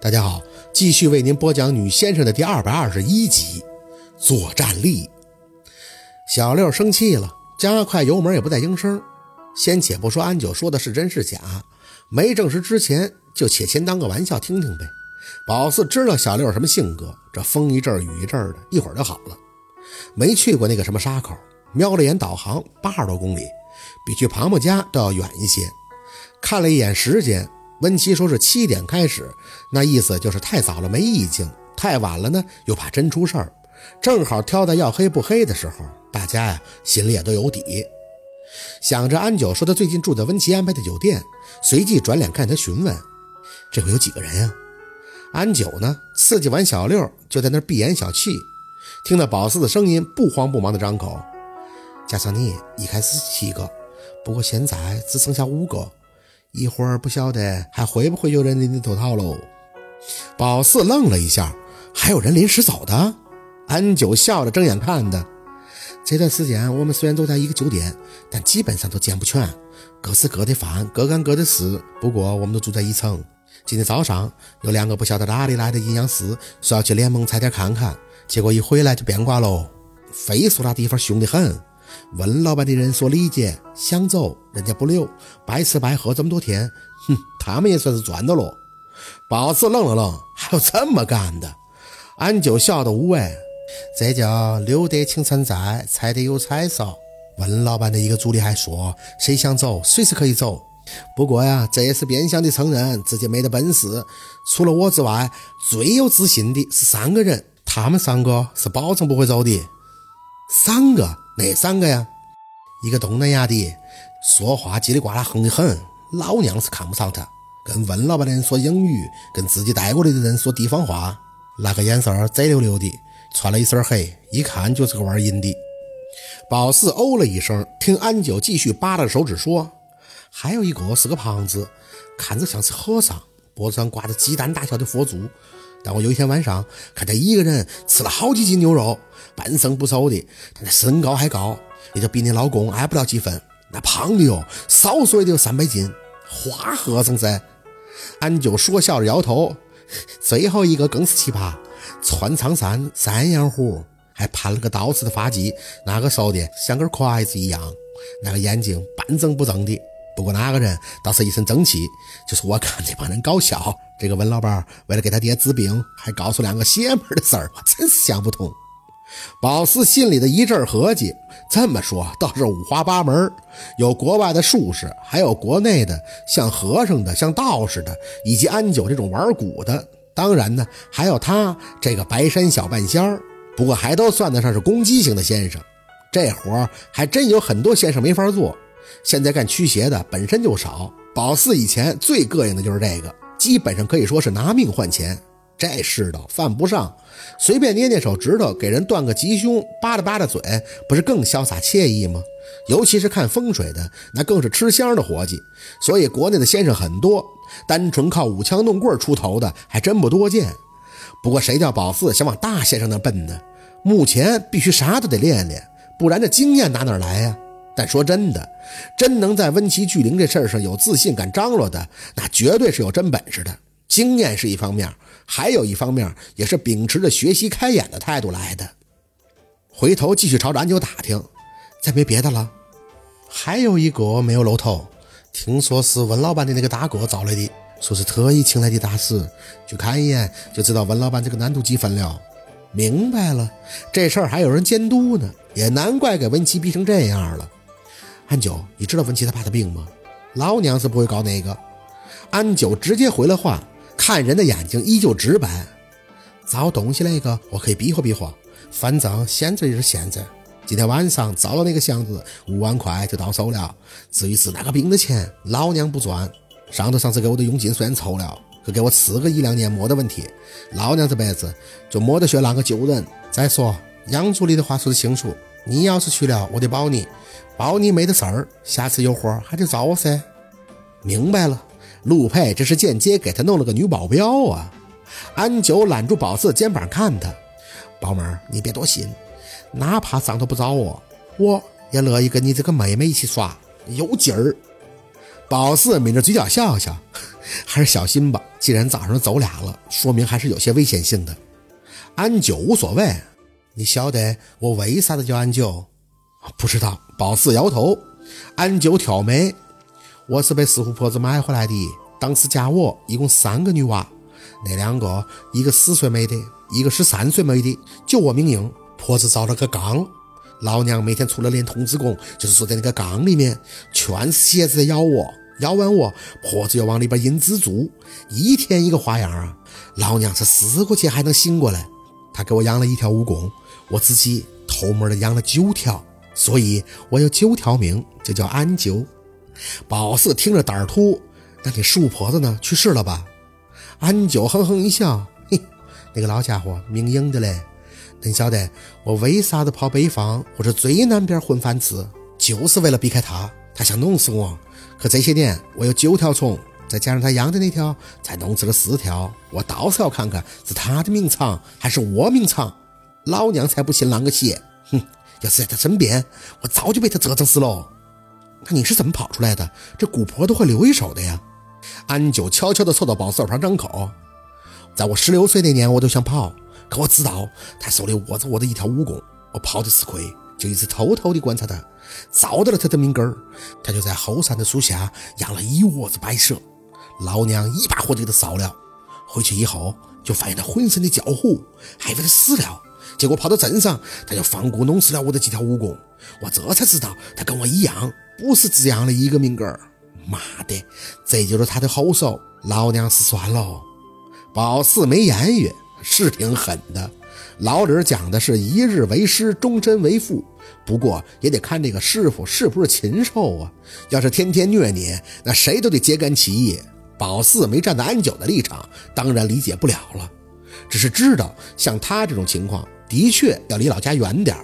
大家好，继续为您播讲《女先生》的第二百二十一集《作战力》。小六生气了，加快油门，也不再应声。先且不说安九说的是真是假，没证实之前，就且先当个玩笑听听呗。宝四知道小六什么性格，这风一阵雨一阵的，一会儿就好了。没去过那个什么沙口，瞄了眼导航，八十多公里，比去庞庞家都要远一些。看了一眼时间。温琪说是七点开始，那意思就是太早了没意境，太晚了呢又怕真出事儿。正好挑在要黑不黑的时候，大家呀心里也都有底。想着安九说他最近住在温琪安排的酒店，随即转脸看他询问：“这会有几个人呀？”安九呢刺激完小六，就在那闭眼小憩，听到宝四的声音，不慌不忙的张口：“加上你，一开始七个，不过现在只剩下五个。”一会儿不晓得还会不会有人临时脱逃喽？宝四愣了一下，还有人临时走的？安九笑着睁眼看的。这段时间我们虽然都在一个酒店，但基本上都见不全，各吃各的饭，各干各的事。不过我们都住在一层。今天早上有两个不晓得哪里来的阴阳师说要去联盟踩点看看，结果一回来就变卦喽。非说那地方凶得很。文老板的人说理解，想走人家不留，白吃白喝这么多天，哼，他们也算是赚到了。宝子愣了愣，还有这么干的？俺就笑得无味，这叫留得青山在，才得有彩烧。文老板的一个助理还说，谁想走随时可以走。不过呀，这也是变相的承认自己没得本事。除了我之外，最有自信的是三个人，他们三个是保证不会走的。三个。哪三个呀？一个东南亚的，说话叽里呱啦横得很，老娘是看不上他。跟温老板的人说英语，跟自己带过来的人说地方话，那个眼神贼溜溜的，穿了一身黑，一看就是个玩阴的。宝四哦了一声，听安九继续扒拉着手指说：“还有一个是个胖子，看着像是和尚，脖子上挂着鸡蛋大小的佛珠。”但我有一天晚上看他一个人吃了好几斤牛肉，半生不熟的，他的身高还高，也就比你老公矮不了几分。那胖的哟，少说也得有三百斤，花和尚噻。俺就说笑着摇头。最后一个更是奇葩，穿长衫，山羊胡，还盘了个倒刺的发髻，那个瘦的像根筷子一样，那个眼睛半睁不睁的。不过那个人倒是一身正气，就是我看这帮人搞笑。这个文老板为了给他爹治病，还搞出两个邪门的事儿，我真是想不通。宝四心里的一阵合计，这么说倒是五花八门，有国外的术士，还有国内的像和尚的、像道士的，以及安九这种玩蛊的。当然呢，还有他这个白山小半仙儿。不过还都算得上是攻击型的先生，这活还真有很多先生没法做。现在干驱邪的本身就少，宝四以前最膈应的就是这个，基本上可以说是拿命换钱。这世道犯不上，随便捏捏手指头给人断个吉凶，扒拉扒拉嘴，不是更潇洒惬意吗？尤其是看风水的，那更是吃香的活计。所以国内的先生很多，单纯靠舞枪弄棍出头的还真不多见。不过谁叫宝四想往大先生那奔呢？目前必须啥都得练练，不然这经验打哪来呀？但说真的，真能在温琪聚灵这事儿上有自信、敢张罗的，那绝对是有真本事的。经验是一方面，还有一方面也是秉持着学习开眼的态度来的。回头继续朝着安九打听，再没别的了。还有一个没有露头，听说是温老板的那个大哥找来的，说是特意请来的大师，去看一眼就知道温老板这个难度几分了。明白了，这事儿还有人监督呢，也难怪给温琪逼成这样了。安九，你知道文琪他爸的病吗？老娘是不会搞那个。安九直接回了话，看人的眼睛依旧直白。找东西那个我可以比划比划，反正现在也是现在。今天晚上找到那个箱子，五万块就到手了。至于治那个病的钱，老娘不赚。上头上次给我的佣金虽然抽了，可给我吃个一两年没得问题。老娘这辈子就没得学那个救人。再说杨助理的话说得清楚，你要是去了，我得保你。保你没得事儿，下次有活还得找我噻。明白了，陆佩这是间接给他弄了个女保镖啊。安九揽住宝四的肩膀看他，宝妹儿，你别多心，哪怕上头不找我，我也乐意跟你这个妹妹一起耍，有劲儿。宝四抿着嘴角笑笑，还是小心吧。既然早上走俩了，说明还是有些危险性的。安九无所谓，你晓得我为啥子叫安九？不知道。宝四摇头。安九挑眉，我是被四户婆子买回来的。当时家我一共三个女娃，那两个一个四岁没的，一个十三岁没的，就我命硬。婆子造了个缸，老娘每天除了练童子功，就是坐在那个缸里面，全是蝎子在咬我。咬完我，婆子又往里边引蜘蛛，一天一个花样啊！老娘是死过去还能醒过来。她给我养了一条蜈蚣，我自己偷摸的养了九条，所以我有九条命，就叫安九。宝四听着胆儿突，那你树婆子呢？去世了吧？安九哼哼一笑，嘿，那个老家伙命硬的嘞。你晓得我为啥子跑北方或者最南边混饭吃，就是为了避开他，他想弄死我。可这些年我有九条虫，再加上他养的那条，才弄死了四条。我倒是要看看是他的命长还是我命长。老娘才不信啷个邪！要是在他身边，我早就被他折腾死了。那你是怎么跑出来的？这蛊婆都会留一手的呀。安九悄悄地凑到宝四耳旁张口，在我十六岁那年，我都想跑。可我知道他手里握着我的一条蜈蚣，我跑的吃亏，就一直偷偷的观察他，找到了他的命根儿。他就在后山的树下养了一窝子白蛇，老娘一把火就给他烧了。回去以后就发现他浑身的焦糊，还以为他死了。结果跑到镇上，他就放蛊弄死了我的几条蜈蚣。我这才知道他跟我一样，不是只养了一个命根儿。妈的，这就是他的后手。老娘是算了。宝四没言语。是挺狠的，老李讲的是一日为师，终身为父。不过也得看这个师傅是不是禽兽啊。要是天天虐你，那谁都得揭竿起义。宝四没站在安九的立场，当然理解不了了。只是知道像他这种情况，的确要离老家远点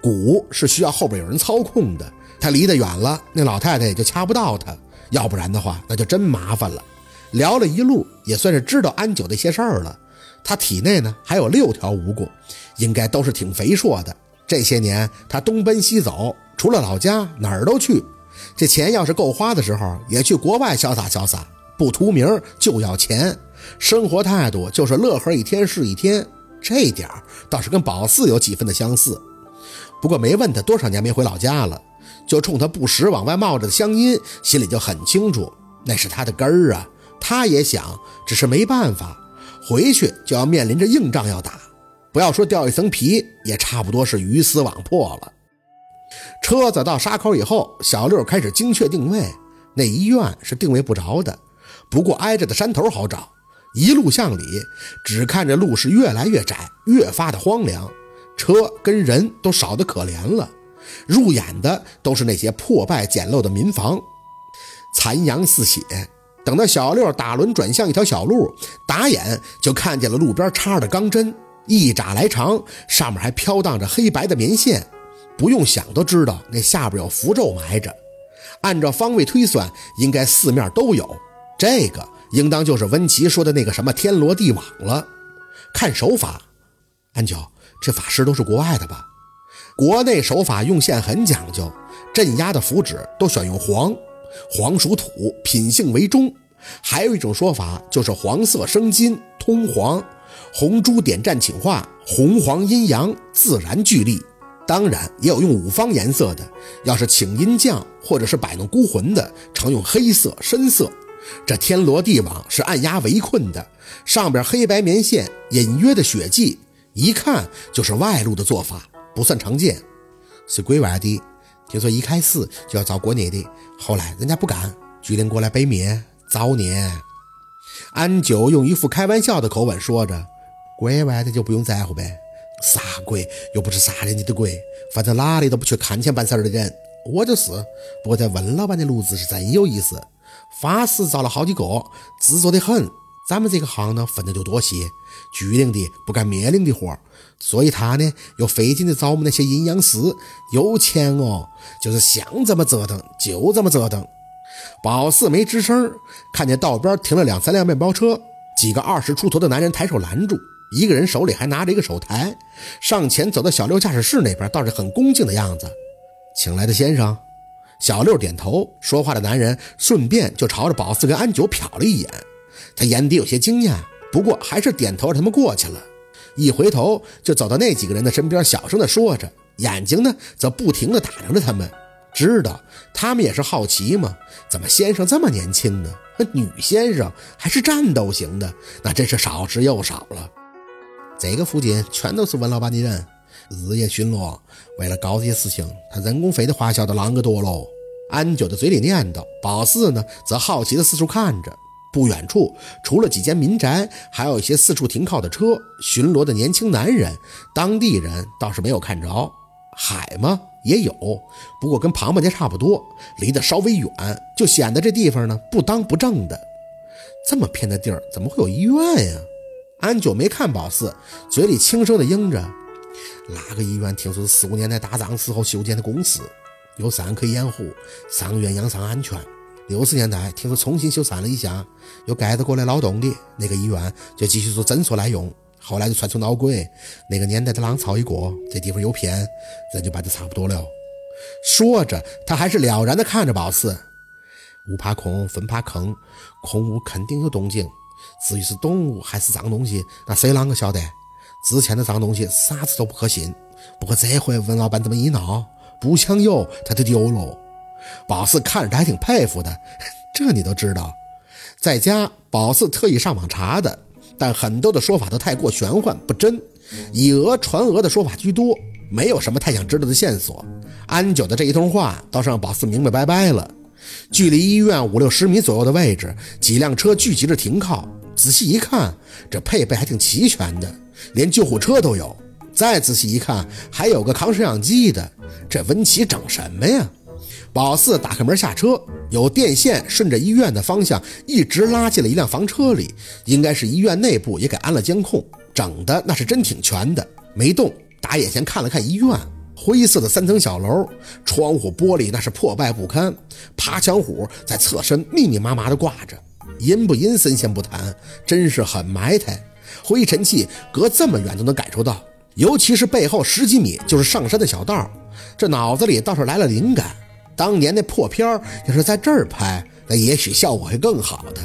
鼓是需要后边有人操控的，他离得远了，那老太太也就掐不到他。要不然的话，那就真麻烦了。聊了。一路，也算是知道安九那些事儿了。他体内呢还有六条蜈蚣，应该都是挺肥硕的。这些年他东奔西走，除了。老家哪儿都去。这钱要是够花的时候，也去国外潇洒潇洒，不图名就要钱。生活态度就是乐呵一天是一天，这点倒是跟宝四有几分的相似。不过没问他多少年没回老家了，就冲他不时往外冒着的乡音，心里就很清楚，那是他的根儿啊。他也想，只是没办法。回去就要面临着硬仗要打，不要说掉一层皮，也差不多是鱼死网破了。车子到沙口以后，小六开始精确定位，那医院是定位不着的，不过挨着的山头好找。一路向里，只看着路是越来越窄，越发的荒凉，车跟人都少得可怜了。入眼的都是那些破败简陋的民房，残阳似血。等到小六打轮转向一条小路，打眼就看见了路边插着钢针，一拃来长，上面还飘荡着黑白的棉线。不用想都知道那下边有符咒埋着。按照方位推算，应该四面都有。这个应当就是温琪说的那个什么天罗地网了。看手法，安九，这法师都是国外的吧？国内手法用线很讲究，镇压的符纸都选用黄。黄属土，品性为中。还有一种说法，就是黄色生金，通黄，红珠点战请化，红黄阴阳自然聚力。当然也有用五方颜色的，要是请阴将或者是摆弄孤魂的，常用黑色、深色。这天罗地网是按压围困的，上边黑白棉线，隐约的血迹，一看就是外露的做法，不算常见，是国外的。听说一开始就要招国内的，后来人家不敢，决定过来北面找你。安九用一副开玩笑的口吻说着：“国外的就不用在乎呗，啥鬼又不是杀人家的鬼，反正哪里都不缺看钱办事的人。我就是。不过在温老板的炉子是真有意思，法师找了好几个，执着的很。咱们这个行呢，分的就多些，巨灵的不干灭灵的活。”所以他呢，又费劲的找我们那些阴阳师，有钱哦，就是想怎么折腾就怎么折腾。宝四没吱声，看见道边停了两三辆面包车，几个二十出头的男人抬手拦住，一个人手里还拿着一个手台，上前走到小六驾驶室那边，倒是很恭敬的样子。请来的先生，小六点头，说话的男人顺便就朝着宝四跟安九瞟了一眼，他眼底有些惊讶，不过还是点头让他们过去了。一回头就走到那几个人的身边，小声的说着，眼睛呢则不停的打量着他们，知道他们也是好奇嘛。怎么先生这么年轻呢？女先生还是战斗型的，那真是少之又少了。这个附近全都是文老板的人。日夜巡逻，为了搞这些事情，他人工费的花销都啷个多喽？安九的嘴里念叨，宝四呢则好奇的四处看着。不远处，除了几间民宅，还有一些四处停靠的车，巡逻的年轻男人，当地人倒是没有看着。海吗？也有，不过跟庞庞家差不多，离得稍微远，就显得这地方呢不当不正的。这么偏的地儿，怎么会有医院呀？安九没看宝四，嘴里轻声的应着。哪个医院听说是四五年代打仗时候修建的公司，有山可以掩护，伤员养伤安全。六十年代听说重新修缮了一下，有盖着过来劳动的那个医院就继续做诊所来用。后来就传出闹鬼，那个年代的浪潮一过，这地方有骗，人就办得差不多了。说着，他还是了然的看着宝四。屋怕空，坟怕坑，空屋肯定有动静。至于是动物还是脏东西，那谁啷个晓得？之前的脏东西啥子都不可信，不过这回文老板这么一闹，不抢油他就丢了。宝四看着他还挺佩服的，这你都知道。在家，宝四特意上网查的，但很多的说法都太过玄幻不真，以讹传讹的说法居多，没有什么太想知道的线索。安九的这一通话倒是让宝四明明白白了。距离医院五六十米左右的位置，几辆车聚集着停靠。仔细一看，这配备还挺齐全的。连救护车都有，再仔细一看，还有个扛摄像机的。这文琪整什么呀？宝四打开门下车，有电线顺着医院的方向一直拉进了一辆房车里，应该是医院内部也给安了监控，整的那是真挺全的。没动，打眼前看了看医院，灰色的三层小楼，窗户玻璃那是破败不堪，爬墙虎在侧身密密麻麻的挂着，阴不阴森先不谈，真是很埋汰。灰尘气隔这么远都能感受到，尤其是背后十几米就是上山的小道，这脑子里倒是来了灵感。当年那破片要是在这儿拍，那也许效果会更好的。